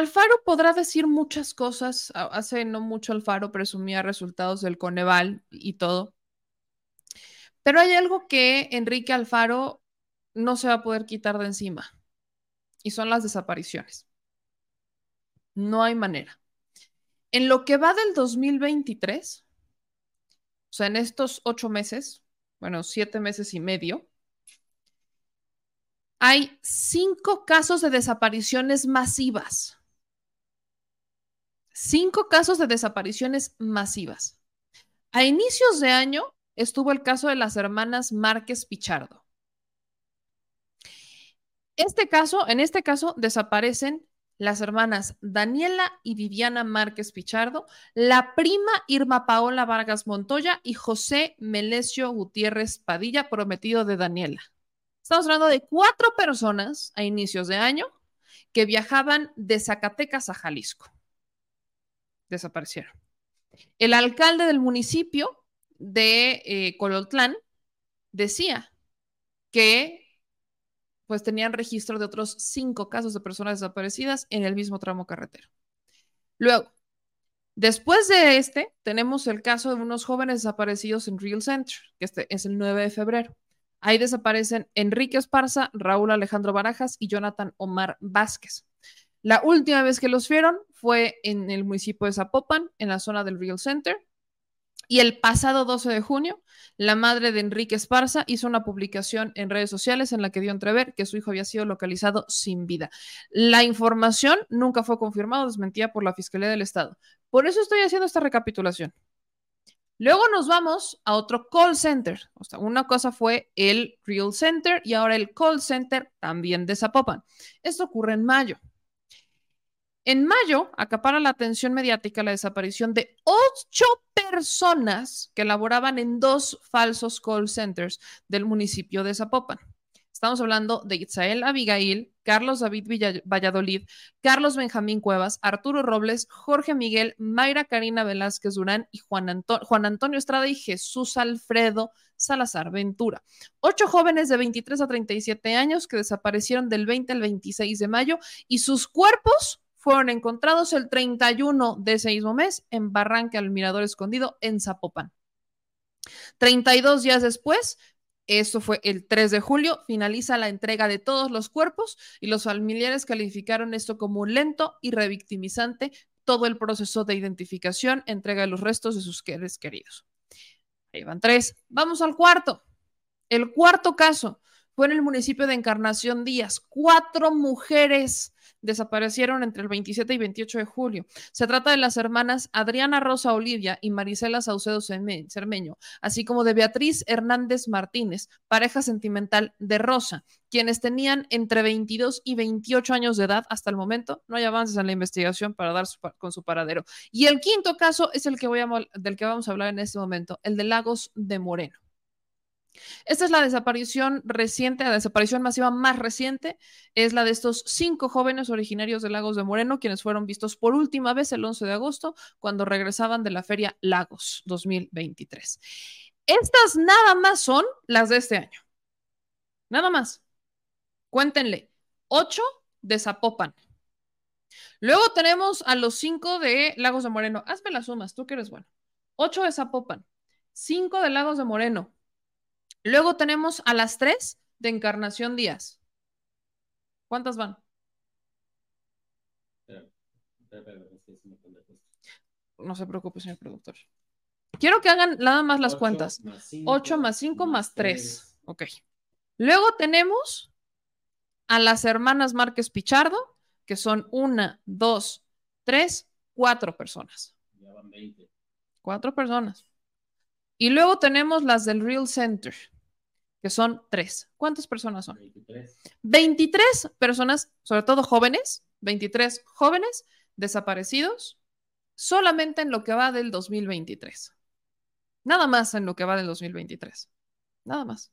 Alfaro podrá decir muchas cosas. Hace no mucho Alfaro presumía resultados del Coneval y todo. Pero hay algo que Enrique Alfaro no se va a poder quitar de encima. Y son las desapariciones. No hay manera. En lo que va del 2023, o sea, en estos ocho meses, bueno, siete meses y medio, hay cinco casos de desapariciones masivas. Cinco casos de desapariciones masivas. A inicios de año estuvo el caso de las hermanas Márquez Pichardo. Este caso, en este caso, desaparecen las hermanas Daniela y Viviana Márquez Pichardo, la prima Irma Paola Vargas Montoya y José Melesio Gutiérrez Padilla, prometido de Daniela. Estamos hablando de cuatro personas a inicios de año que viajaban de Zacatecas a Jalisco. Desaparecieron. El alcalde del municipio de eh, Colotlán decía que pues tenían registro de otros cinco casos de personas desaparecidas en el mismo tramo carretero. Luego, después de este, tenemos el caso de unos jóvenes desaparecidos en Real Center, que este es el 9 de febrero. Ahí desaparecen Enrique Esparza, Raúl Alejandro Barajas y Jonathan Omar Vázquez. La última vez que los vieron fue en el municipio de Zapopan, en la zona del Real Center, y el pasado 12 de junio, la madre de Enrique Esparza hizo una publicación en redes sociales en la que dio entrever que su hijo había sido localizado sin vida. La información nunca fue confirmada o desmentida por la Fiscalía del Estado. Por eso estoy haciendo esta recapitulación. Luego nos vamos a otro call center. O sea, una cosa fue el Real Center y ahora el call center también de Zapopan. Esto ocurre en mayo. En mayo, acapara la atención mediática la desaparición de ocho personas que laboraban en dos falsos call centers del municipio de Zapopan. Estamos hablando de Itzael Abigail, Carlos David Valladolid, Carlos Benjamín Cuevas, Arturo Robles, Jorge Miguel, Mayra Karina Velázquez Durán y Juan, Juan Antonio Estrada y Jesús Alfredo Salazar Ventura. Ocho jóvenes de 23 a 37 años que desaparecieron del 20 al 26 de mayo y sus cuerpos fueron encontrados el 31 de ese mismo mes en Barranca al Mirador Escondido en Zapopan. 32 días después, esto fue el 3 de julio, finaliza la entrega de todos los cuerpos y los familiares calificaron esto como lento y revictimizante todo el proceso de identificación, entrega de los restos de sus queridos. Ahí van tres. Vamos al cuarto. El cuarto caso fue en el municipio de Encarnación Díaz. Cuatro mujeres desaparecieron entre el 27 y 28 de julio. Se trata de las hermanas Adriana Rosa Olivia y Marisela Saucedo Cermeño, así como de Beatriz Hernández Martínez, pareja sentimental de Rosa, quienes tenían entre 22 y 28 años de edad hasta el momento. No hay avances en la investigación para dar con su paradero. Y el quinto caso es el que voy a, del que vamos a hablar en este momento, el de Lagos de Moreno. Esta es la desaparición reciente, la desaparición masiva más reciente, es la de estos cinco jóvenes originarios de Lagos de Moreno, quienes fueron vistos por última vez el 11 de agosto, cuando regresaban de la feria Lagos 2023. Estas nada más son las de este año. Nada más. Cuéntenle. Ocho de Zapopan. Luego tenemos a los cinco de Lagos de Moreno. Hazme las sumas, tú que eres bueno. Ocho de Zapopan. Cinco de Lagos de Moreno. Luego tenemos a las tres de Encarnación Díaz. ¿Cuántas van? No se preocupe, señor productor. Quiero que hagan nada más las cuentas. 8 más 5 más 3. Ok. Luego tenemos a las hermanas Márquez Pichardo, que son una, dos, tres, cuatro personas. Ya van 20. Cuatro personas. Y luego tenemos las del Real Center, que son tres. ¿Cuántas personas son? 23. 23 personas, sobre todo jóvenes, 23 jóvenes desaparecidos solamente en lo que va del 2023. Nada más en lo que va del 2023. Nada más.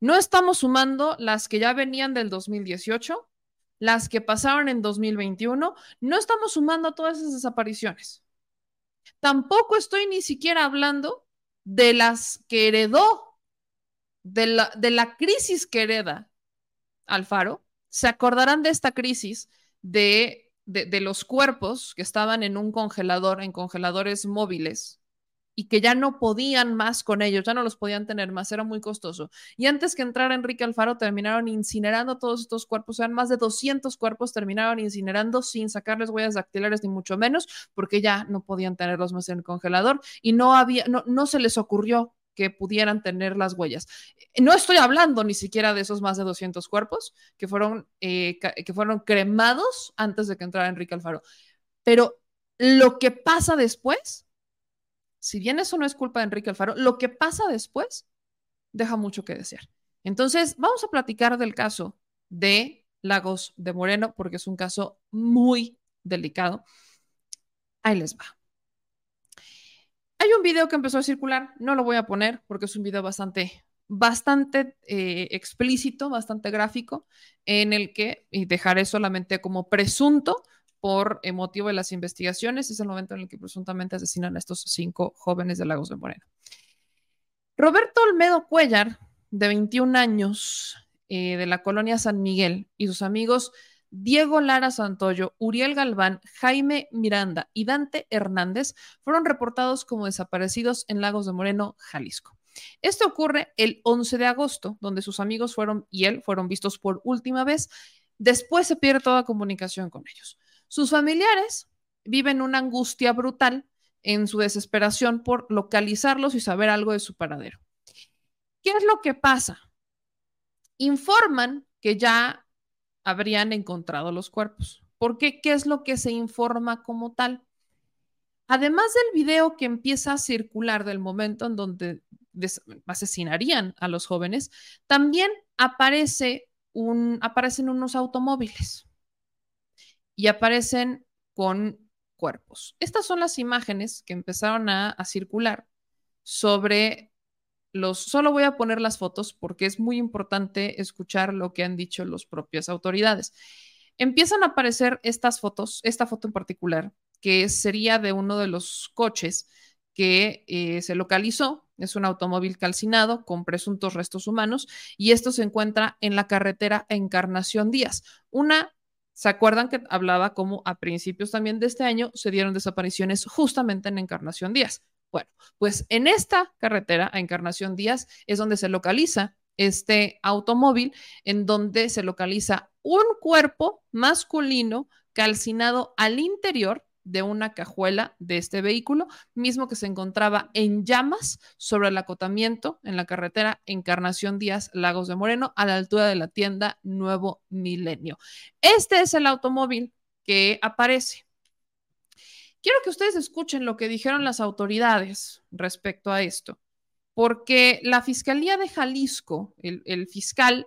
No estamos sumando las que ya venían del 2018, las que pasaron en 2021. No estamos sumando todas esas desapariciones. Tampoco estoy ni siquiera hablando de las que heredó, de la, de la crisis que hereda Alfaro. Se acordarán de esta crisis de de, los cuerpos que estaban en un congelador, en congeladores móviles, y que ya no podían más con ellos, ya no los podían tener más, era muy costoso. Y antes que entrara Enrique Alfaro, terminaron incinerando todos estos cuerpos, eran más de 200 cuerpos, terminaron incinerando sin sacarles huellas dactilares ni mucho menos, porque ya no podían tenerlos más en el congelador y no había, no, no se les ocurrió que pudieran tener las huellas. No estoy hablando ni siquiera de esos más de 200 cuerpos que fueron, eh, que fueron cremados antes de que entrara Enrique Alfaro. Pero lo que pasa después, si bien eso no es culpa de Enrique Alfaro, lo que pasa después deja mucho que desear. Entonces, vamos a platicar del caso de Lagos de Moreno, porque es un caso muy delicado. Ahí les va. Hay un video que empezó a circular, no lo voy a poner porque es un video bastante, bastante eh, explícito, bastante gráfico, en el que, y dejaré solamente como presunto por motivo de las investigaciones, es el momento en el que presuntamente asesinan a estos cinco jóvenes de Lagos de Moreno. Roberto Olmedo Cuellar, de 21 años, eh, de la colonia San Miguel, y sus amigos Diego Lara Santoyo, Uriel Galván, Jaime Miranda y Dante Hernández fueron reportados como desaparecidos en Lagos de Moreno, Jalisco. Esto ocurre el 11 de agosto, donde sus amigos fueron y él fueron vistos por última vez. Después se pierde toda comunicación con ellos. Sus familiares viven una angustia brutal en su desesperación por localizarlos y saber algo de su paradero. ¿Qué es lo que pasa? Informan que ya habrían encontrado los cuerpos. ¿Por qué? ¿Qué es lo que se informa como tal? Además del video que empieza a circular del momento en donde asesinarían a los jóvenes, también aparece un, aparecen unos automóviles y aparecen con cuerpos. Estas son las imágenes que empezaron a, circular sobre solo voy a poner las fotos porque es muy importante escuchar lo que han dicho las propias autoridades. Empiezan a aparecer estas fotos, esta foto en particular, que sería de uno de los coches que eh, se localizó. Es un automóvil calcinado con presuntos restos humanos y esto se encuentra en la carretera Encarnación Díaz. Una, ¿se acuerdan que hablaba como a principios también de este año se dieron desapariciones justamente en Encarnación Díaz? Bueno, pues en esta carretera, a Encarnación Díaz, es donde se localiza este automóvil, en donde se localiza un cuerpo masculino calcinado al interior de una cajuela de este vehículo, mismo que se encontraba en llamas sobre el acotamiento en la carretera Encarnación Díaz, Lagos de Moreno, a la altura de la tienda Nuevo Milenio. Este es el automóvil que aparece. Quiero que ustedes escuchen lo que dijeron las autoridades respecto a esto, porque la Fiscalía de Jalisco, el, fiscal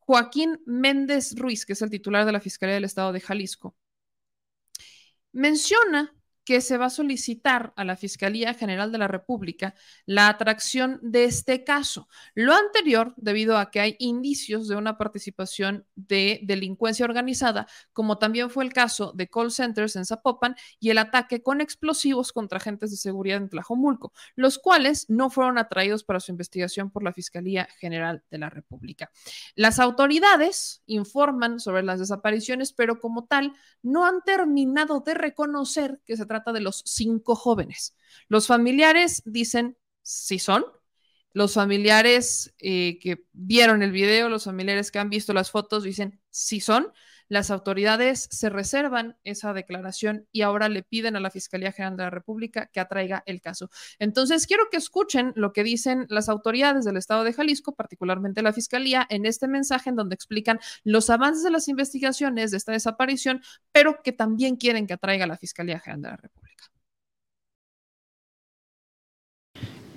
Joaquín Méndez Ruiz, que es el titular de la Fiscalía del Estado de Jalisco, menciona que se va a solicitar a la Fiscalía General de la República la atracción de este caso. Lo anterior, debido a que hay indicios de una participación de delincuencia organizada, como también fue el caso de call centers en Zapopan y el ataque con explosivos contra agentes de seguridad en Tlajomulco, los cuales no fueron atraídos para su investigación por la Fiscalía General de la República. Las autoridades informan sobre las desapariciones, pero como tal, no han terminado de reconocer que se trata de los cinco jóvenes. Los familiares dicen si son. Los familiares eh, que vieron el video, los familiares que han visto las fotos dicen si son. Las autoridades se reservan esa declaración y ahora le piden a la Fiscalía General de la República que atraiga el caso. Entonces, quiero que escuchen lo que dicen las autoridades del Estado de Jalisco, particularmente la Fiscalía, en este mensaje en donde explican los avances de las investigaciones de esta desaparición, pero que también quieren que atraiga la Fiscalía General de la República.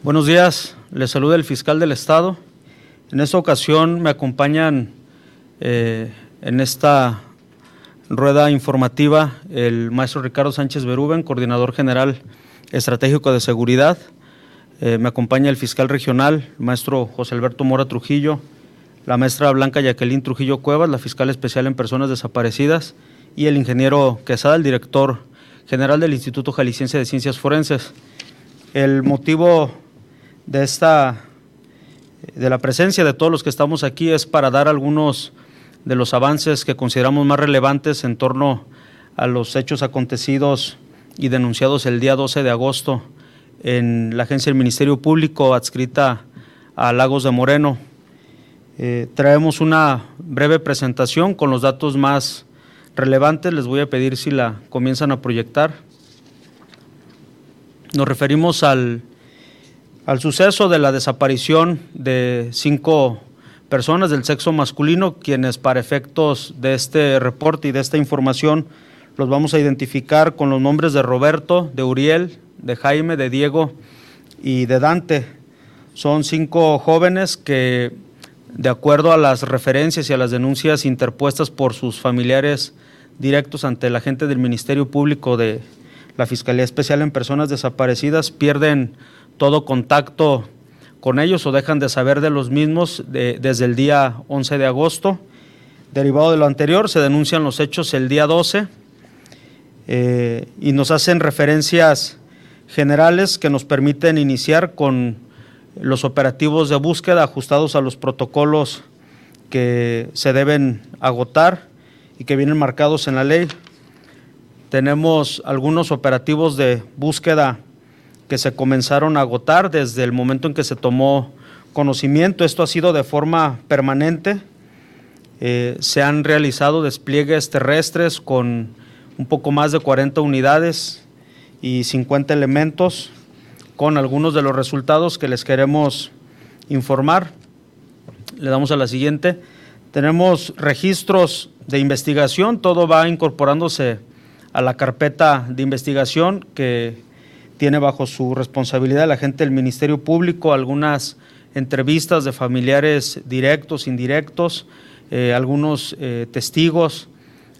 Buenos días, les saluda el fiscal del Estado. En esta ocasión me acompañan eh, en esta rueda informativa el maestro Ricardo Sánchez Berúben, coordinador general estratégico de seguridad. Eh, me acompaña el fiscal regional, maestro José Alberto Mora Trujillo, la maestra Blanca Jacqueline Trujillo Cuevas, la fiscal especial en personas desaparecidas, y el ingeniero Quesada, el director general del Instituto Jalisciense de Ciencias Forenses. El motivo de esta de la presencia de todos los que estamos aquí es para dar algunos de los avances que consideramos más relevantes en torno a los hechos acontecidos y denunciados el día 12 de agosto en la agencia del Ministerio Público adscrita a Lagos de Moreno. Eh, traemos una breve presentación con los datos más relevantes. Les voy a pedir si la comienzan a proyectar. Nos referimos al, al suceso de la desaparición de cinco personas del sexo masculino, quienes para efectos de este reporte y de esta información los vamos a identificar con los nombres de Roberto, de Uriel, de Jaime, de Diego y de Dante. Son cinco jóvenes que, de acuerdo a las referencias y a las denuncias interpuestas por sus familiares directos ante la gente del Ministerio Público de la Fiscalía Especial en Personas Desaparecidas, pierden todo contacto con ellos o dejan de saber de los mismos desde el día 11 de agosto. Derivado de lo anterior, se denuncian los hechos el día 12 eh, y nos hacen referencias generales que nos permiten iniciar con los operativos de búsqueda ajustados a los protocolos que se deben agotar y que vienen marcados en la ley. Tenemos algunos operativos de búsqueda que se comenzaron a agotar desde el momento en que se tomó conocimiento. Esto ha sido de forma permanente. Eh, se han realizado despliegues terrestres con un poco más de 40 unidades y 50 elementos con algunos de los resultados que les queremos informar. Le damos a la siguiente. Tenemos registros de investigación, todo va incorporándose a la carpeta de investigación que tiene bajo su responsabilidad la gente del Ministerio Público, algunas entrevistas de familiares directos, indirectos, eh, algunos eh, testigos,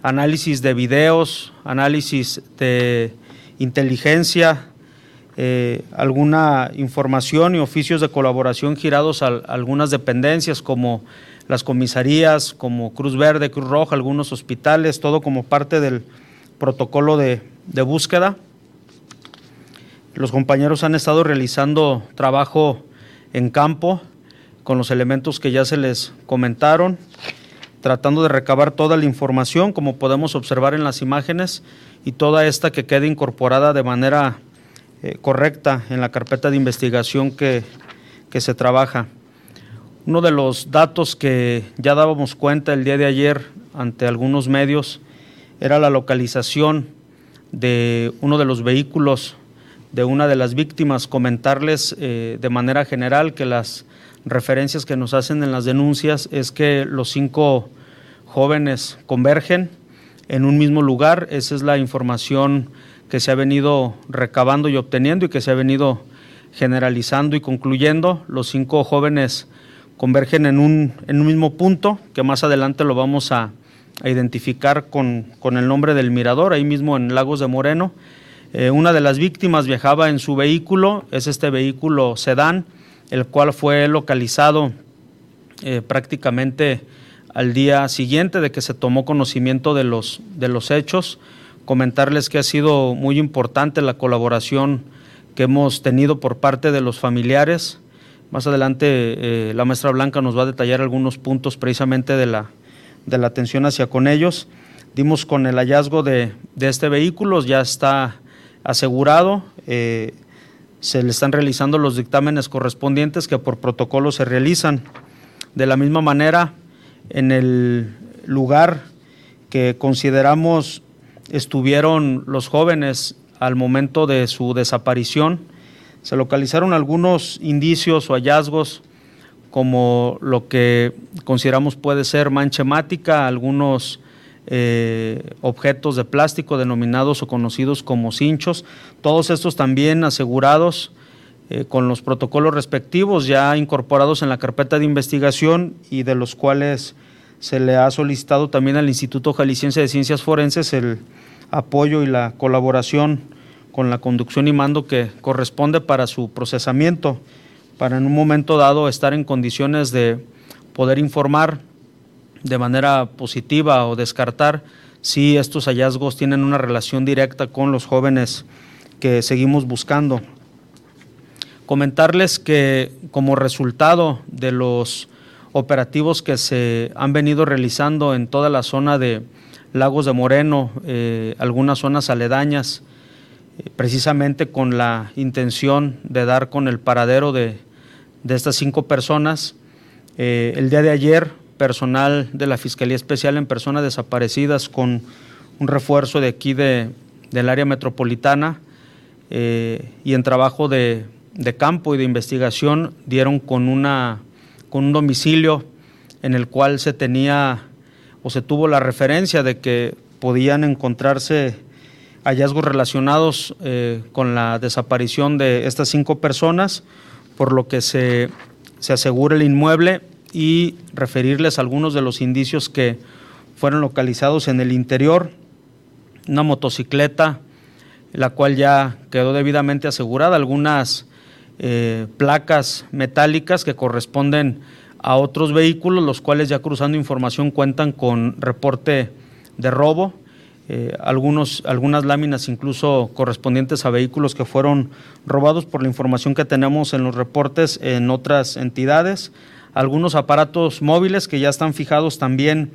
análisis de videos, análisis de inteligencia, eh, alguna información y oficios de colaboración girados a, algunas dependencias como las comisarías, como Cruz Verde, Cruz Roja, algunos hospitales, todo como parte del protocolo de, de búsqueda. Los compañeros han estado realizando trabajo en campo con los elementos que ya se les comentaron tratando de recabar toda la información, como podemos observar en las imágenes, y toda esta que quede incorporada de manera eh, correcta en la carpeta de investigación que, que se trabaja. Uno de los datos que ya dábamos cuenta el día de ayer ante algunos medios era la localización de uno de los vehículos de una de las víctimas, comentarles eh, de manera general que las referencias que nos hacen en las denuncias es que los cinco jóvenes convergen en un mismo lugar. Esa es la información que se ha venido recabando y obteniendo y que se ha venido generalizando y concluyendo. Los cinco jóvenes convergen en un, en un mismo punto, que más adelante lo vamos a, identificar con, el nombre del mirador, ahí mismo en Lagos de Moreno. Eh, una de las víctimas viajaba en su vehículo, es este vehículo sedán, el cual fue localizado eh, prácticamente al día siguiente de que se tomó conocimiento de los, de los hechos. Comentarles que ha sido muy importante la colaboración que hemos tenido por parte de los familiares. Más adelante eh, la maestra Blanca nos va a detallar algunos puntos precisamente de la, de la atención hacia con ellos. Dimos con el hallazgo de, este vehículo, ya está asegurado, eh, se le están realizando los dictámenes correspondientes que por protocolo se realizan. De la misma manera, en el lugar que consideramos estuvieron los jóvenes al momento de su desaparición. Se localizaron algunos indicios o hallazgos como lo que consideramos puede ser mancha hemática, algunos eh, objetos de plástico denominados o conocidos como cinchos, todos estos también asegurados eh, con los protocolos respectivos ya incorporados en la carpeta de investigación y de los cuales se le ha solicitado también al Instituto Jalisciense de Ciencias Forenses el apoyo y la colaboración con la conducción y mando que corresponde para su procesamiento, para en un momento dado estar en condiciones de poder informar de manera positiva o descartar si estos hallazgos tienen una relación directa con los jóvenes que seguimos buscando comentarles que como resultado de los operativos que se han venido realizando en toda la zona de Lagos de Moreno, eh, algunas zonas aledañas, eh, precisamente con la intención de dar con el paradero de, estas cinco personas. Eh, el día de ayer, personal de la Fiscalía Especial en Personas Desaparecidas con un refuerzo de aquí de, del área metropolitana y en trabajo de, de, campo y de investigación dieron con, una, con un domicilio en el cual se tenía o se tuvo la referencia de que podían encontrarse hallazgos relacionados eh, con la desaparición de estas cinco personas, por lo que se, se asegura el inmueble y referirles algunos de los indicios que fueron localizados en el interior, una motocicleta, la cual ya quedó debidamente asegurada, algunas eh, placas metálicas que corresponden a otros vehículos, los cuales ya cruzando información cuentan con reporte de robo, eh, algunos, algunas láminas incluso correspondientes a vehículos que fueron robados por la información que tenemos en los reportes en otras entidades, algunos aparatos móviles que ya están fijados también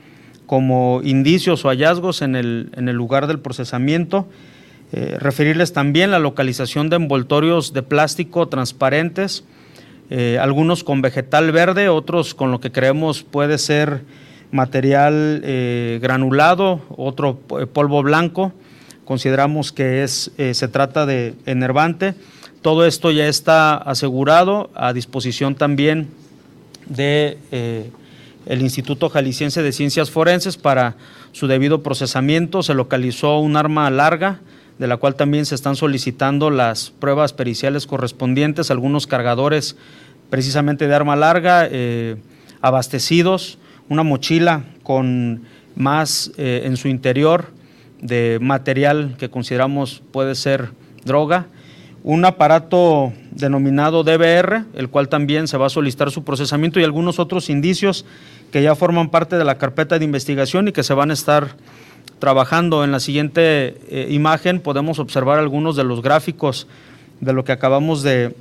como indicios o hallazgos en el, en el lugar del procesamiento. Eh, referirles también la localización de envoltorios de plástico transparentes, eh, algunos con vegetal verde, otros con lo que creemos puede ser material eh, granulado, otro polvo blanco. Consideramos que es, se trata de enervante. Todo esto ya está asegurado a disposición también de el Instituto Jalisciense de Ciencias Forenses para su debido procesamiento. Se localizó un arma larga, de la cual también se están solicitando las pruebas periciales correspondientes, algunos cargadores precisamente de arma larga, eh, abastecidos, una mochila con más eh, en su interior de material que consideramos puede ser droga, un aparato denominado DBR, el cual también se va a solicitar su procesamiento y algunos otros indicios que ya forman parte de la carpeta de investigación y que se van a estar trabajando. En la siguiente eh, imagen podemos observar algunos de los gráficos de lo que acabamos de,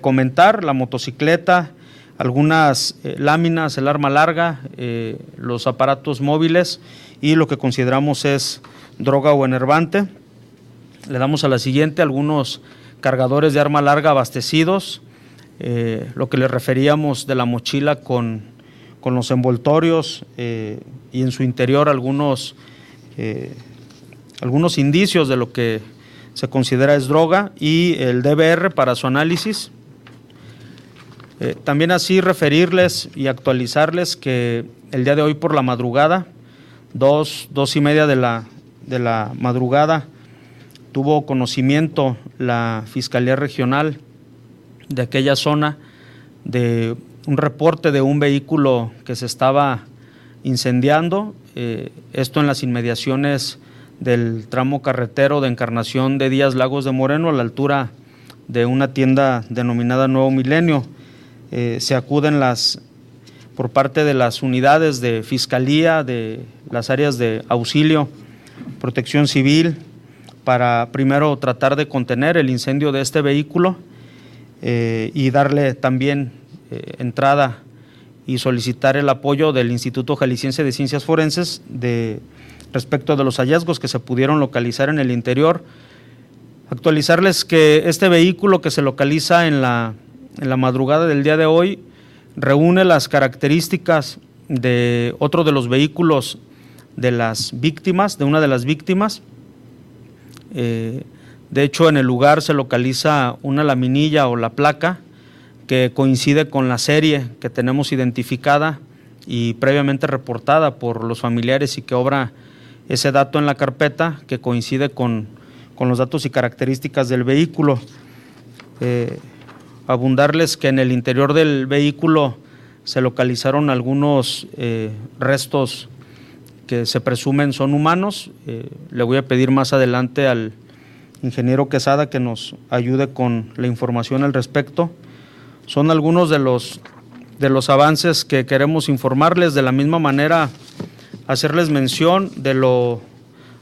comentar, la motocicleta, algunas eh, láminas, el arma larga, eh, los aparatos móviles y lo que consideramos es droga o enervante. Le damos a la siguiente algunos cargadores de arma larga abastecidos, eh, lo que le referíamos de la mochila con, con los envoltorios y en su interior algunos, algunos indicios de lo que se considera es droga y el DBR para su análisis. Eh, también así referirles y actualizarles que el día de hoy por la madrugada, dos, dos y media de la, de la madrugada, tuvo conocimiento la Fiscalía Regional de aquella zona de un reporte de un vehículo que se estaba incendiando, eh, esto en las inmediaciones del tramo carretero de Encarnación de Díaz Lagos de Moreno a la altura de una tienda denominada Nuevo Milenio. Eh, se acuden las por parte de las unidades de fiscalía, de las áreas de auxilio, protección civil, para primero tratar de contener el incendio de este vehículo eh, y darle también eh, entrada y solicitar el apoyo del Instituto Jalisciense de Ciencias Forenses de respecto de los hallazgos que se pudieron localizar en el interior. Actualizarles que este vehículo que se localiza en la, en la madrugada del día de hoy reúne las características de otro de los vehículos de las víctimas, de una de las víctimas. Eh, de hecho, en el lugar se localiza una laminilla o la placa que coincide con la serie que tenemos identificada y previamente reportada por los familiares y que obra ese dato en la carpeta que coincide con, los datos y características del vehículo. Eh, abundarles que en el interior del vehículo se localizaron algunos eh, restos que se presumen son humanos. Eh, le voy a pedir más adelante al ingeniero Quesada que nos ayude con la información al respecto. Son algunos de los, de los avances que queremos informarles. De la misma manera, hacerles mención de lo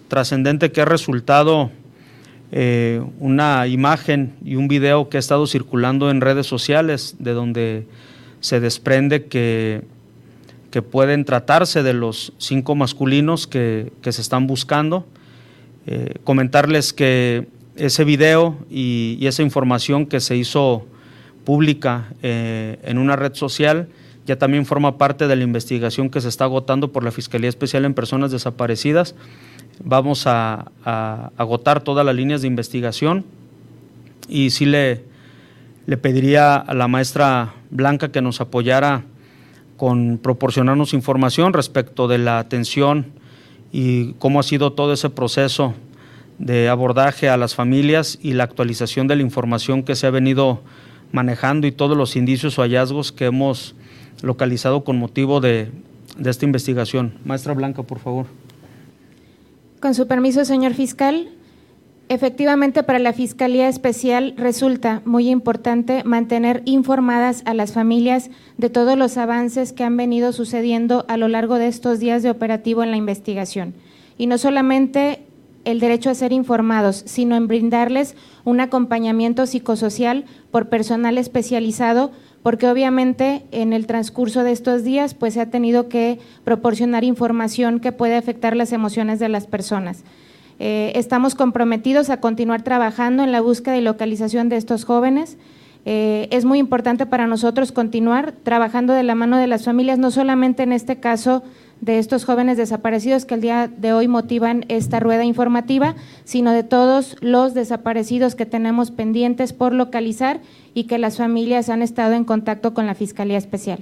trascendente que ha resultado eh, una imagen y un video que ha estado circulando en redes sociales, de donde se desprende que que pueden tratarse de los cinco masculinos que, se están buscando. Eh, comentarles que ese video y, esa información que se hizo pública eh, en una red social ya también forma parte de la investigación que se está agotando por la Fiscalía Especial en Personas Desaparecidas. Vamos a, agotar todas las líneas de investigación y sí le, le pediría a la maestra Blanca que nos apoyara con proporcionarnos información respecto de la atención y cómo ha sido todo ese proceso de abordaje a las familias y la actualización de la información que se ha venido manejando y todos los indicios o hallazgos que hemos localizado con motivo de, esta investigación. Maestra Blanca, por favor. Con su permiso, señor fiscal. Efectivamente, para la Fiscalía Especial resulta muy importante mantener informadas a las familias de todos los avances que han venido sucediendo a lo largo de estos días de operativo en la investigación. Y no solamente el derecho a ser informados, sino en brindarles un acompañamiento psicosocial por personal especializado, porque obviamente en el transcurso de estos días pues se ha tenido que proporcionar información que puede afectar las emociones de las personas. Eh, estamos comprometidos a continuar trabajando en la búsqueda y localización de estos jóvenes. Eh, es muy importante para nosotros continuar trabajando de la mano de las familias, no solamente en este caso de estos jóvenes desaparecidos que el día de hoy motivan esta rueda informativa, sino de todos los desaparecidos que tenemos pendientes por localizar y que las familias han estado en contacto con la Fiscalía Especial.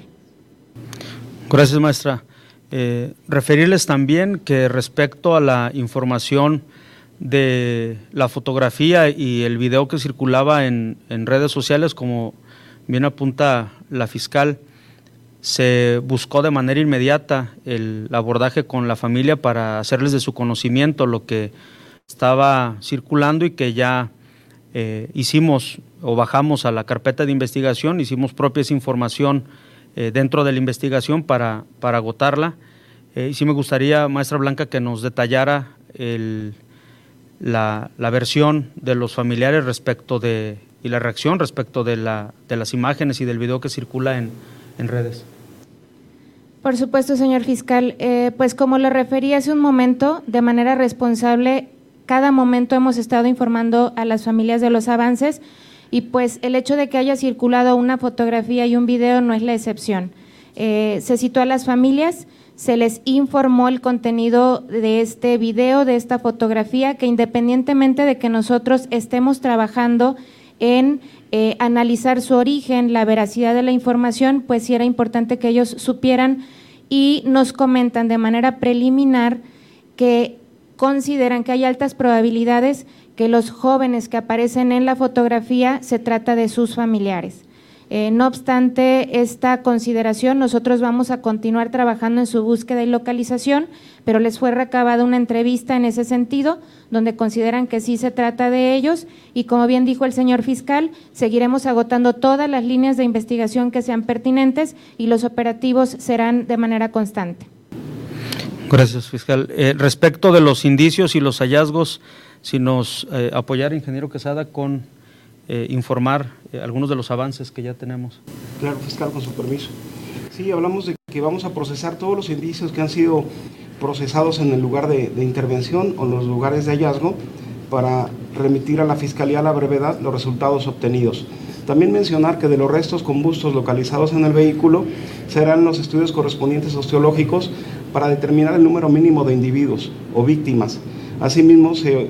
Gracias, maestra. Eh, referirles también que respecto a la información de la fotografía y el video que circulaba en, redes sociales, como bien apunta la fiscal, se buscó de manera inmediata el abordaje con la familia para hacerles de su conocimiento lo que estaba circulando y que ya eh, hicimos o bajamos a la carpeta de investigación, hicimos propia información eh, dentro de la investigación para, para agotarla. Eh, y sí me gustaría, maestra Blanca, que nos detallara la, versión de los familiares respecto de, y la reacción respecto de, la, de las imágenes y del video que circula en, en redes. Por supuesto, señor fiscal. Eh, pues como le referí hace un momento, de manera responsable, cada momento hemos estado informando a las familias de los avances y pues el hecho de que haya circulado una fotografía y un video no es la excepción. Eh, se citó a las familias, se les informó el contenido de este video, de esta fotografía, que independientemente de que nosotros estemos trabajando en eh, analizar su origen, la veracidad de la información, pues sí era importante que ellos supieran y nos comentan de manera preliminar que consideran que hay altas probabilidades que los jóvenes que aparecen en la fotografía se trata de sus familiares. Eh, no obstante esta consideración, nosotros vamos a continuar trabajando en su búsqueda y localización, pero les fue recabada una entrevista en ese sentido, donde consideran que sí se trata de ellos y como bien dijo el señor fiscal, seguiremos agotando todas las líneas de investigación que sean pertinentes y los operativos serán de manera constante. Gracias, fiscal. Eh, respecto de los indicios y los hallazgos, si nos eh, apoyara, ingeniero Quesada, con eh, informar eh, algunos de los avances que ya tenemos. Claro, fiscal, con su permiso. Sí, hablamos de que vamos a procesar todos los indicios que han sido procesados en el lugar de, intervención o en los lugares de hallazgo para remitir a la Fiscalía a la brevedad los resultados obtenidos. También mencionar que de los restos combustos localizados en el vehículo serán los estudios correspondientes osteológicos para determinar el número mínimo de individuos o víctimas. Asimismo, se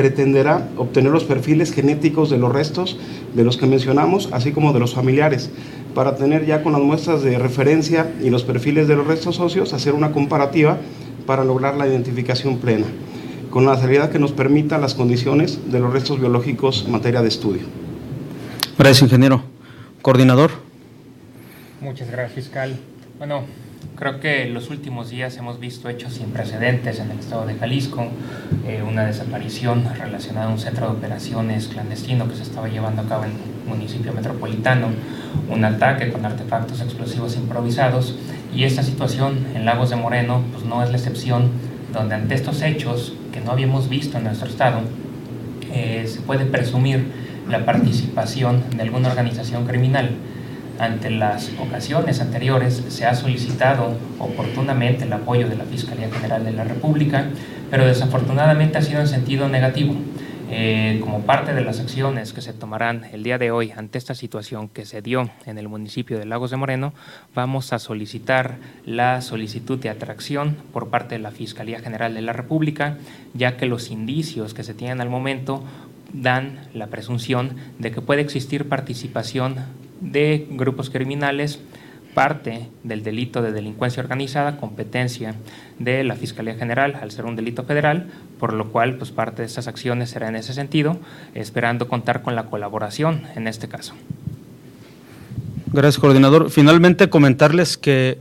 pretenderá obtener los perfiles genéticos de los restos de los que mencionamos, así como de los familiares, para tener ya con las muestras de referencia y los perfiles de los restos óseos, hacer una comparativa para lograr la identificación plena, con la seriedad que nos permita las condiciones de los restos biológicos en materia de estudio. Gracias, ingeniero. Coordinador. Muchas gracias, fiscal. Bueno, Creo que en los últimos días hemos visto hechos sin precedentes en el estado de Jalisco, eh, una desaparición relacionada a un centro de operaciones clandestino que se estaba llevando a cabo en el municipio metropolitano, un ataque con artefactos explosivos improvisados y esta situación en Lagos de Moreno pues no es la excepción, donde ante estos hechos que no habíamos visto en nuestro estado, eh, se puede presumir la participación de alguna organización criminal ante las ocasiones anteriores se ha solicitado oportunamente el apoyo de la Fiscalía General de la República, pero desafortunadamente ha sido en sentido negativo. Eh, como parte de las acciones que se tomarán el día de hoy ante esta situación que se dio en el municipio de Lagos de Moreno, vamos a solicitar la solicitud de atracción por parte de la Fiscalía General de la República, ya que los indicios que se tienen al momento dan la presunción de que puede existir participación de grupos criminales parte del delito de delincuencia organizada, competencia de la Fiscalía General al ser un delito federal, por lo cual pues parte de estas acciones será en ese sentido, esperando contar con la colaboración en este caso. Gracias, coordinador. Finalmente comentarles que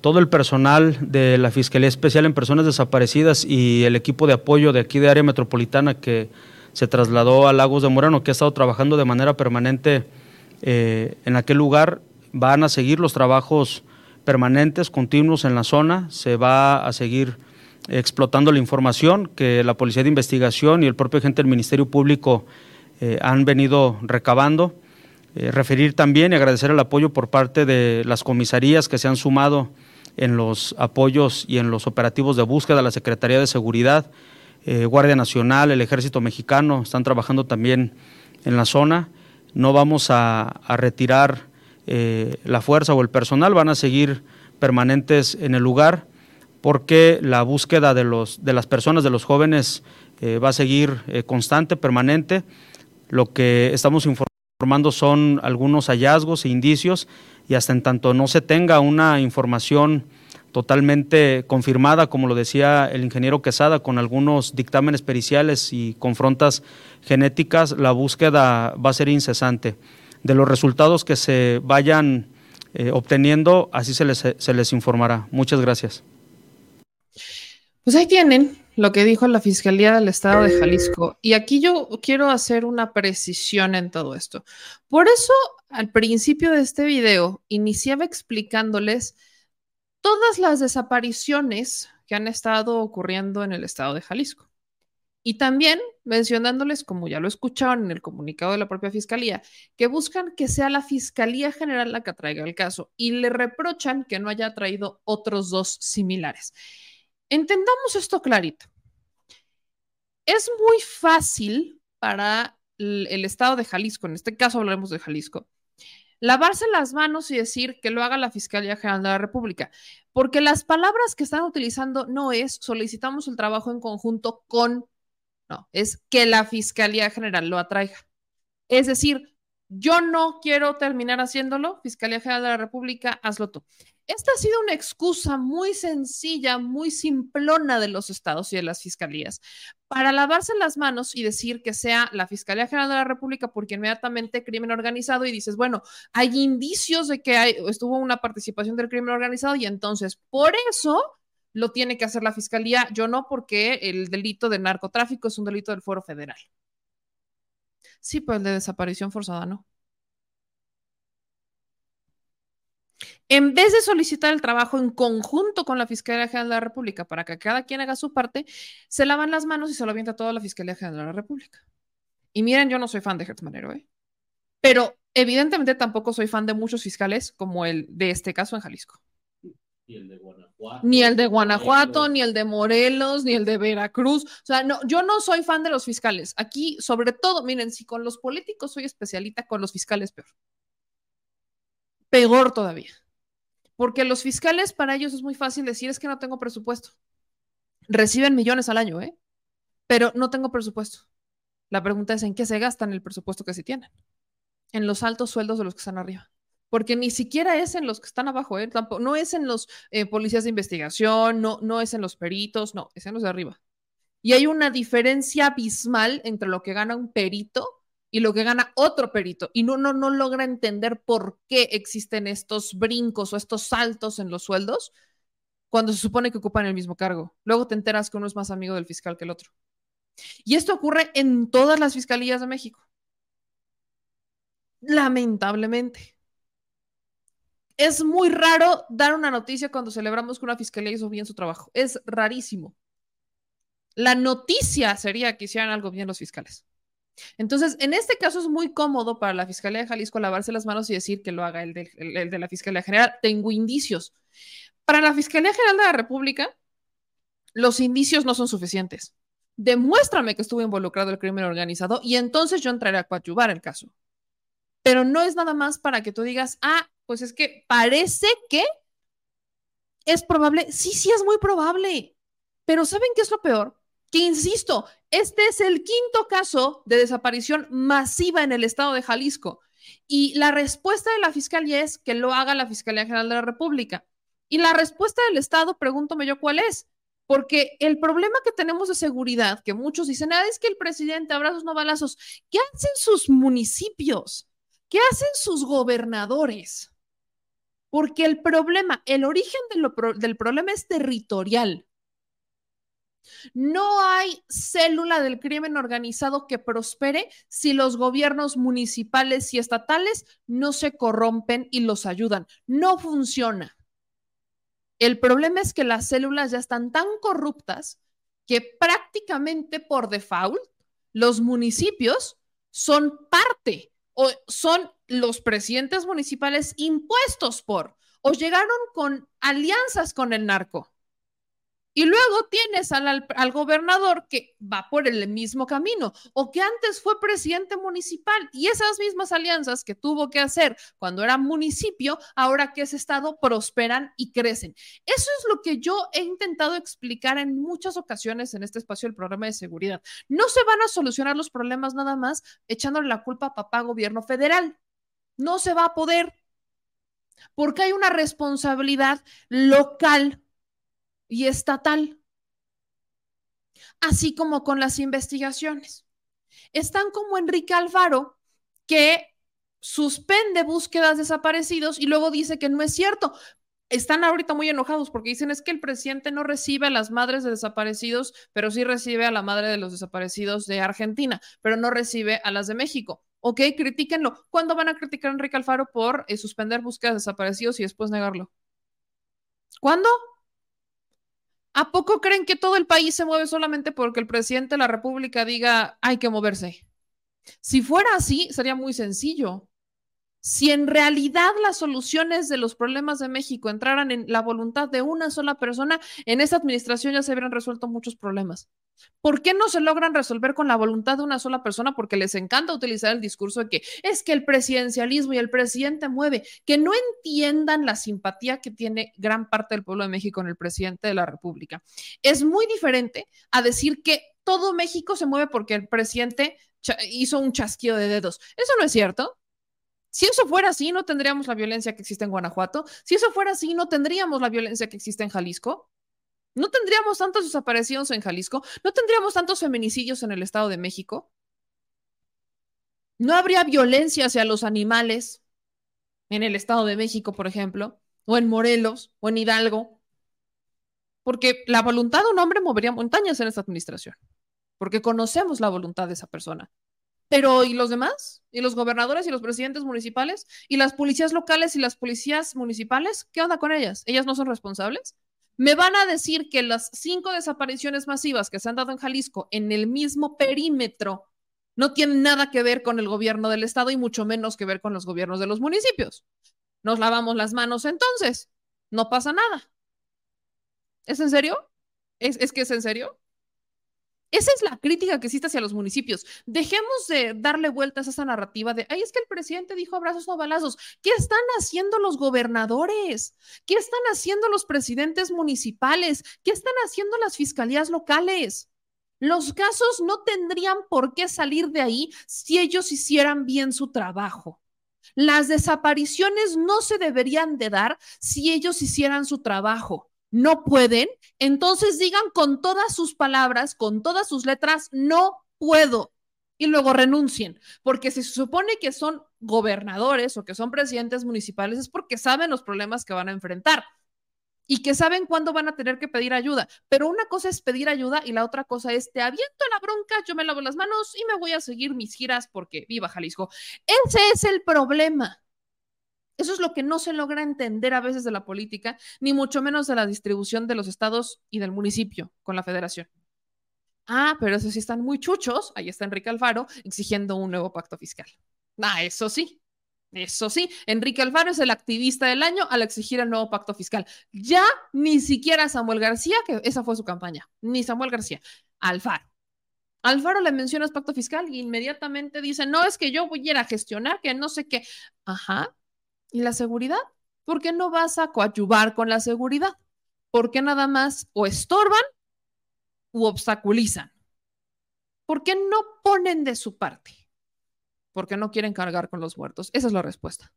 todo el personal de la Fiscalía Especial en Personas Desaparecidas y el equipo de apoyo de aquí de área metropolitana que se trasladó a Lagos de Moreno, que ha estado trabajando de manera permanente eh, en aquel lugar, van a seguir los trabajos permanentes, continuos en la zona, se va a seguir explotando la información que la Policía de Investigación y el propio agente del Ministerio Público eh, han venido recabando. Eh, referir también y agradecer el apoyo por parte de las comisarías que se han sumado en los apoyos y en los operativos de búsqueda, la Secretaría de Seguridad, Guardia Nacional, el Ejército Mexicano, están trabajando también en la zona. No vamos a retirar eh, la fuerza o el personal van a seguir permanentes en el lugar porque la búsqueda de, los, de las personas, de los jóvenes, eh, va a seguir eh, constante, permanente. Lo que estamos informando son algunos hallazgos e indicios y hasta en tanto no se tenga una información totalmente confirmada, como lo decía el ingeniero Quesada, con algunos dictámenes periciales y confrontas genéticas, la búsqueda va a ser incesante de los resultados que se vayan eh, obteniendo, así se les, se les informará. Muchas gracias. Pues ahí tienen lo que dijo la Fiscalía del Estado de Jalisco. Y aquí yo quiero hacer una precisión en todo esto. Por eso, al principio de este video, iniciaba explicándoles todas las desapariciones que han estado ocurriendo en el Estado de Jalisco. Y también mencionándoles, como ya lo escucharon en el comunicado de la propia Fiscalía, que buscan que sea la Fiscalía General la que traiga el caso y le reprochan que no haya traído otros dos similares. Entendamos esto clarito. Es muy fácil para el, Estado de Jalisco, en este caso hablemos de Jalisco, lavarse las manos y decir que lo haga la Fiscalía General de la República, porque las palabras que están utilizando no es solicitamos el trabajo en conjunto con no, es que la Fiscalía General lo atraiga. Es decir, yo no quiero terminar haciéndolo, Fiscalía General de la República, hazlo tú. Esta ha sido una excusa muy sencilla, muy simplona de los estados y de las fiscalías para lavarse las manos y decir que sea la Fiscalía General de la República porque inmediatamente crimen organizado y dices, bueno, hay indicios de que estuvo una participación del crimen organizado y entonces por eso lo tiene que hacer la fiscalía, yo no, porque el delito de narcotráfico es un delito del foro federal. Sí, pues de desaparición forzada no. En vez de solicitar el trabajo en conjunto con la Fiscalía General de la República para que cada quien haga su parte, se lavan las manos y se lo avienta toda la Fiscalía General de la República. Y miren, yo no soy fan de Manero, ¿eh? Pero evidentemente tampoco soy fan de muchos fiscales como el de este caso en Jalisco. Ni el de Guanajuato. Ni el de Guanajuato, ni el de Morelos, ni el de Veracruz. O sea, no, yo no soy fan de los fiscales. Aquí, sobre todo, miren, si con los políticos soy especialista, con los fiscales peor. Peor todavía. Porque los fiscales, para ellos es muy fácil decir, es que no tengo presupuesto. Reciben millones al año, ¿eh? Pero no tengo presupuesto. La pregunta es, ¿en qué se gastan el presupuesto que sí tienen? En los altos sueldos de los que están arriba porque ni siquiera es en los que están abajo, ¿eh? Tampoco, no es en los eh, policías de investigación, no, no es en los peritos, no, es en los de arriba. Y hay una diferencia abismal entre lo que gana un perito y lo que gana otro perito. Y no, no, no logra entender por qué existen estos brincos o estos saltos en los sueldos cuando se supone que ocupan el mismo cargo. Luego te enteras que uno es más amigo del fiscal que el otro. Y esto ocurre en todas las fiscalías de México. Lamentablemente es muy raro dar una noticia cuando celebramos que una fiscalía hizo bien su trabajo. Es rarísimo. La noticia sería que hicieran algo bien los fiscales. Entonces, en este caso es muy cómodo para la Fiscalía de Jalisco lavarse las manos y decir que lo haga el de, la Fiscalía General. Tengo indicios. Para la Fiscalía General de la República, los indicios no son suficientes. Demuéstrame que estuvo involucrado el crimen organizado y entonces yo entraré a coadyuvar el caso. Pero no es nada más para que tú digas, ah, pues es que parece que es probable. Sí, sí, es muy probable. Pero ¿saben qué es lo peor? Que insisto, este es el quinto caso de desaparición masiva en el estado de Jalisco. Y la respuesta de la fiscalía es que lo haga la Fiscalía General de la República. Y la respuesta del Estado, pregúntome yo cuál es. Porque el problema que tenemos de seguridad, que muchos dicen, ah, es que el presidente abrazos no balazos, ¿qué hacen sus municipios? ¿Qué hacen sus gobernadores? Porque el problema, el origen del problema es territorial. No hay célula del crimen organizado que prospere si los gobiernos municipales y estatales no se corrompen y los ayudan. No funciona. El problema es que las células ya están tan corruptas que prácticamente por default los municipios son parte o son los presidentes municipales impuestos por o llegaron con alianzas con el narco. Y luego tienes al, gobernador que va por el mismo camino o que antes fue presidente municipal y esas mismas alianzas que tuvo que hacer cuando era municipio, ahora que es estado, prosperan y crecen. Eso es lo que yo he intentado explicar en muchas ocasiones en este espacio del programa de seguridad. No se van a solucionar los problemas nada más echándole la culpa a papá gobierno federal. No se va a poder porque hay una responsabilidad local y estatal, así como con las investigaciones. Están como Enrique Alfaro, que suspende búsquedas desaparecidos y luego dice que no es cierto. Están ahorita muy enojados porque dicen es que el presidente no recibe a las madres de desaparecidos, pero sí recibe a la madre de los desaparecidos de Argentina, pero no recibe a las de México. Ok, critíquenlo. ¿Cuándo van a criticar a Enrique Alfaro por eh, suspender búsquedas desaparecidos y después negarlo? ¿Cuándo? ¿A poco creen que todo el país se mueve solamente porque el presidente de la República diga hay que moverse? Si fuera así, sería muy sencillo. Si en realidad las soluciones de los problemas de México entraran en la voluntad de una sola persona, en esa administración ya se habrían resuelto muchos problemas. ¿Por qué no se logran resolver con la voluntad de una sola persona? Porque les encanta utilizar el discurso de que es que el presidencialismo y el presidente mueve, que no entiendan la simpatía que tiene gran parte del pueblo de México en el presidente de la República. Es muy diferente a decir que todo México se mueve porque el presidente hizo un chasquido de dedos. Eso no es cierto. Si eso fuera así, no tendríamos la violencia que existe en Guanajuato. Si eso fuera así, no tendríamos la violencia que existe en Jalisco. No tendríamos tantos desaparecidos en Jalisco, no tendríamos tantos feminicidios en el Estado de México. No habría violencia hacia los animales en el Estado de México, por ejemplo, o en Morelos, o en Hidalgo, porque la voluntad de un hombre movería montañas en esta administración, porque conocemos la voluntad de esa persona. Pero ¿y los demás? ¿Y los gobernadores y los presidentes municipales? ¿Y las policías locales y las policías municipales? ¿Qué onda con ellas? ¿Ellas no son responsables? Me van a decir que las cinco desapariciones masivas que se han dado en Jalisco en el mismo perímetro no tienen nada que ver con el gobierno del estado y mucho menos que ver con los gobiernos de los municipios. Nos lavamos las manos entonces. No pasa nada. ¿Es en serio? ¿Es, es que es en serio? Esa es la crítica que existe hacia los municipios. Dejemos de darle vueltas a esa narrativa de, ay, es que el presidente dijo abrazos o balazos. ¿Qué están haciendo los gobernadores? ¿Qué están haciendo los presidentes municipales? ¿Qué están haciendo las fiscalías locales? Los casos no tendrían por qué salir de ahí si ellos hicieran bien su trabajo. Las desapariciones no se deberían de dar si ellos hicieran su trabajo no pueden, entonces digan con todas sus palabras, con todas sus letras, no puedo. Y luego renuncien, porque si se supone que son gobernadores o que son presidentes municipales es porque saben los problemas que van a enfrentar y que saben cuándo van a tener que pedir ayuda. Pero una cosa es pedir ayuda y la otra cosa es te aviento la bronca, yo me lavo las manos y me voy a seguir mis giras porque viva Jalisco. Ese es el problema. Eso es lo que no se logra entender a veces de la política, ni mucho menos de la distribución de los estados y del municipio con la federación. Ah, pero esos sí están muy chuchos. Ahí está Enrique Alfaro exigiendo un nuevo pacto fiscal. Ah, eso sí. Eso sí, Enrique Alfaro es el activista del año al exigir el nuevo pacto fiscal. Ya ni siquiera Samuel García, que esa fue su campaña, ni Samuel García, Alfaro. Alfaro le mencionas pacto fiscal y inmediatamente dice, no, es que yo voy a ir a gestionar, que no sé qué. Ajá. ¿Y la seguridad? ¿Por qué no vas a coadyuvar con la seguridad? ¿Por qué nada más o estorban u obstaculizan? ¿Por qué no ponen de su parte? Porque no quieren cargar con los muertos. Esa es la respuesta.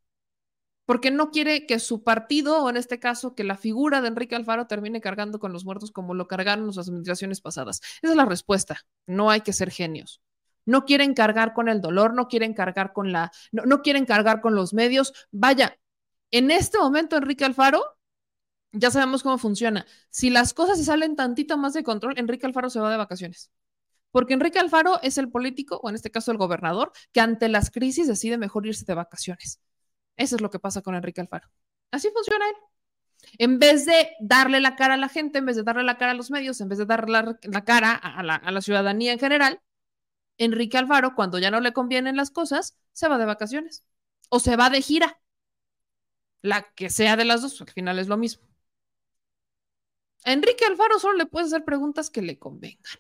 Porque no quiere que su partido, o en este caso, que la figura de Enrique Alfaro termine cargando con los muertos como lo cargaron las administraciones pasadas. Esa es la respuesta. No hay que ser genios. No quieren cargar con el dolor, no quieren cargar con la, no, no quieren cargar con los medios. Vaya, en este momento Enrique Alfaro ya sabemos cómo funciona. Si las cosas se salen tantito más de control, Enrique Alfaro se va de vacaciones. Porque Enrique Alfaro es el político, o en este caso el gobernador, que ante las crisis decide mejor irse de vacaciones. Eso es lo que pasa con Enrique Alfaro. Así funciona él. En vez de darle la cara a la gente, en vez de darle la cara a los medios, en vez de darle la, cara la, a la ciudadanía en general, Enrique Alfaro, cuando ya no le convienen las cosas, se va de vacaciones o se va de gira. La que sea de las dos, al final es lo mismo. A Enrique Alfaro solo le puedes hacer preguntas que le convengan.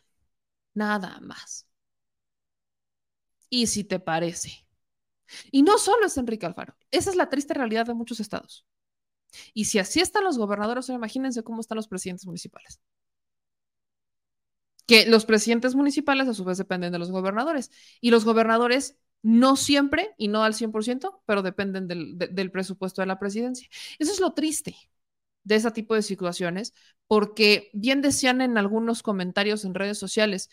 Nada más. Y si te parece. Y no solo es Enrique Alfaro. Esa es la triste realidad de muchos estados. Y si así están los gobernadores, imagínense cómo están los presidentes municipales. Que los presidentes municipales a su vez dependen de los gobernadores. Y los gobernadores no siempre y no al 100%, pero dependen del, del presupuesto de la presidencia. Eso es lo triste de ese tipo de situaciones, porque bien decían en algunos comentarios en redes sociales,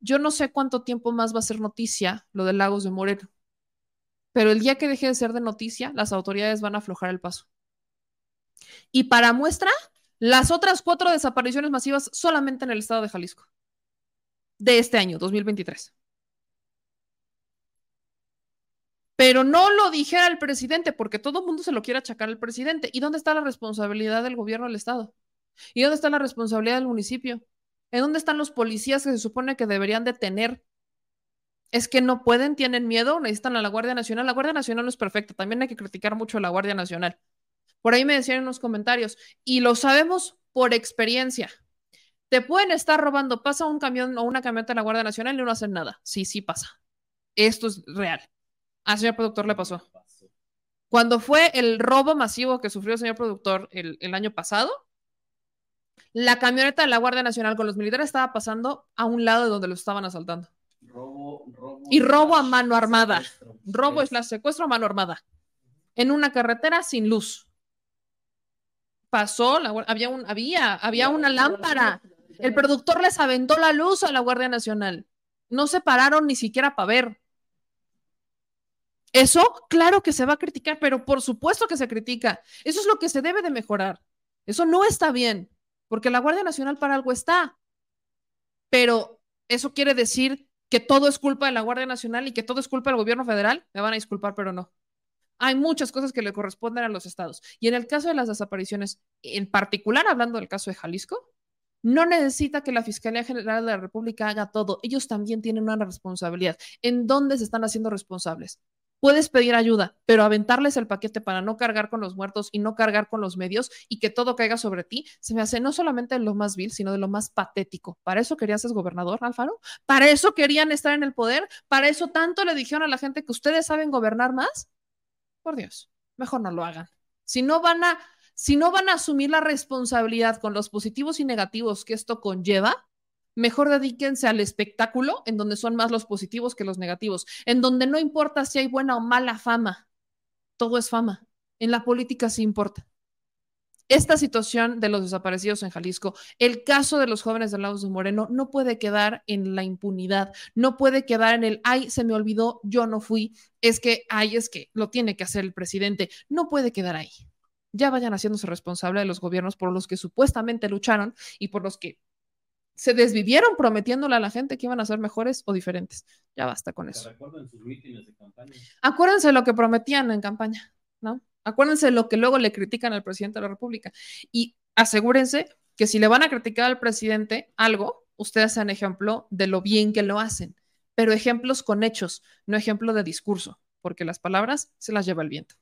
yo no sé cuánto tiempo más va a ser noticia lo de Lagos de Moreno, pero el día que deje de ser de noticia, las autoridades van a aflojar el paso. Y para muestra, las otras cuatro desapariciones masivas solamente en el estado de Jalisco, de este año, 2023. pero no lo dijera el presidente, porque todo el mundo se lo quiere achacar al presidente. ¿Y dónde está la responsabilidad del gobierno del Estado? ¿Y dónde está la responsabilidad del municipio? ¿En dónde están los policías que se supone que deberían detener? Es que no pueden, tienen miedo, necesitan a la Guardia Nacional. La Guardia Nacional no es perfecta, también hay que criticar mucho a la Guardia Nacional. Por ahí me decían en comentarios, y lo sabemos por experiencia. Te pueden estar robando, pasa un camión o una camioneta de la Guardia Nacional y no hacen nada. Sí, sí pasa. Esto es real. Al señor productor le pasó. Cuando fue el robo masivo que sufrió el señor productor el, año pasado, la camioneta de la Guardia Nacional con los militares estaba pasando a un lado de donde lo estaban asaltando. y robo a mano armada. Robo es la secuestro a mano armada. En una carretera sin luz. Pasó, había, un, había, había una lámpara. El productor les aventó la luz a la Guardia Nacional. No se pararon ni siquiera para ver. Eso, claro que se va a criticar, pero por supuesto que se critica. Eso es lo que se debe de mejorar. Eso no está bien, porque la Guardia Nacional para algo está. Pero eso quiere decir que todo es culpa de la Guardia Nacional y que todo es culpa del gobierno federal. Me van a disculpar, pero no. Hay muchas cosas que le corresponden a los estados. Y en el caso de las desapariciones, en particular hablando del caso de Jalisco, no necesita que la Fiscalía General de la República haga todo. Ellos también tienen una responsabilidad. ¿En dónde se están haciendo responsables? puedes pedir ayuda, pero aventarles el paquete para no cargar con los muertos y no cargar con los medios y que todo caiga sobre ti, se me hace no solamente de lo más vil, sino de lo más patético. ¿Para eso querías ser gobernador, Alfaro? ¿Para eso querían estar en el poder? ¿Para eso tanto le dijeron a la gente que ustedes saben gobernar más? Por Dios, mejor no lo hagan. Si no van a, si no van a asumir la responsabilidad con los positivos y negativos que esto conlleva, mejor dedíquense al espectáculo, en donde son más los positivos que los negativos, en donde no importa si hay buena o mala fama, todo es fama. En la política sí importa. Esta situación de los desaparecidos en Jalisco, el caso de los jóvenes del Lagos de Moreno, no puede quedar en la impunidad, no puede quedar en el, ay, se me olvidó, yo no fui, es que, ay, es que lo tiene que hacer el presidente, no puede quedar ahí. Ya vayan haciéndose responsable de los gobiernos por los que supuestamente lucharon y por los que se desvivieron prometiéndole a la gente que iban a ser mejores o diferentes. Ya basta con eso. Acuérdense lo que prometían en campaña, ¿no? Acuérdense lo que luego le critican al presidente de la República. Y asegúrense que si le van a criticar al presidente algo, ustedes sean ejemplo de lo bien que lo hacen, pero ejemplos con hechos, no ejemplo de discurso, porque las palabras se las lleva el viento.